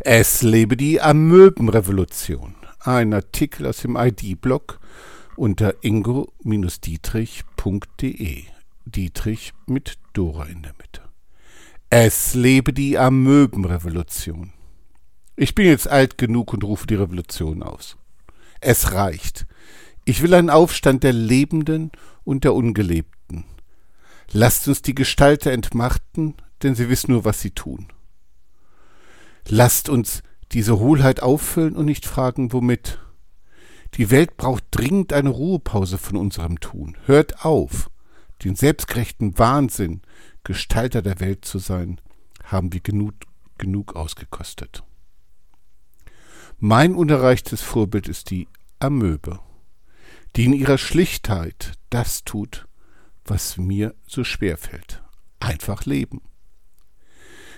Es lebe die Amöbenrevolution. Ein Artikel aus dem ID-Blog unter ingo-dietrich.de. Dietrich mit Dora in der Mitte. Es lebe die Amöbenrevolution. Ich bin jetzt alt genug und rufe die Revolution aus. Es reicht. Ich will einen Aufstand der Lebenden und der Ungelebten. Lasst uns die Gestalter entmachten, denn sie wissen nur, was sie tun. Lasst uns diese Hohlheit auffüllen und nicht fragen, womit. Die Welt braucht dringend eine Ruhepause von unserem Tun. Hört auf. Den selbstgerechten Wahnsinn, Gestalter der Welt zu sein, haben wir genug, genug ausgekostet. Mein unerreichtes Vorbild ist die Amöbe, die in ihrer Schlichtheit das tut, was mir so schwer fällt. Einfach leben.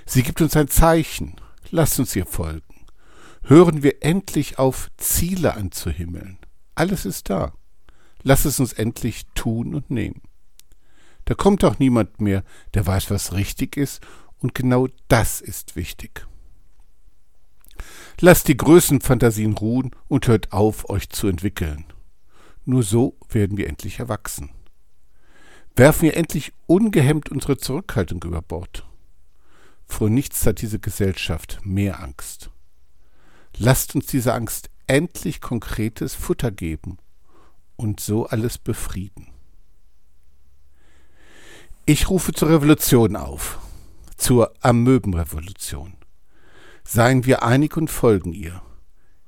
Sie gibt uns ein Zeichen, Lasst uns ihr folgen. Hören wir endlich auf, Ziele anzuhimmeln. Alles ist da. Lass es uns endlich tun und nehmen. Da kommt auch niemand mehr, der weiß, was richtig ist, und genau das ist wichtig. Lasst die Größenfantasien ruhen und hört auf, euch zu entwickeln. Nur so werden wir endlich erwachsen. Werfen wir endlich ungehemmt unsere Zurückhaltung über Bord. Vor nichts hat diese Gesellschaft mehr Angst. Lasst uns dieser Angst endlich konkretes Futter geben und so alles befrieden. Ich rufe zur Revolution auf, zur Amöbenrevolution. Seien wir einig und folgen ihr,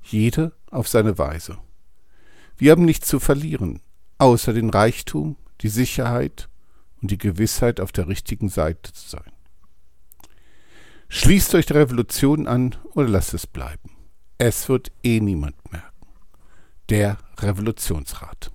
jede auf seine Weise. Wir haben nichts zu verlieren, außer den Reichtum, die Sicherheit und die Gewissheit, auf der richtigen Seite zu sein. Schließt euch der Revolution an oder lasst es bleiben. Es wird eh niemand merken. Der Revolutionsrat.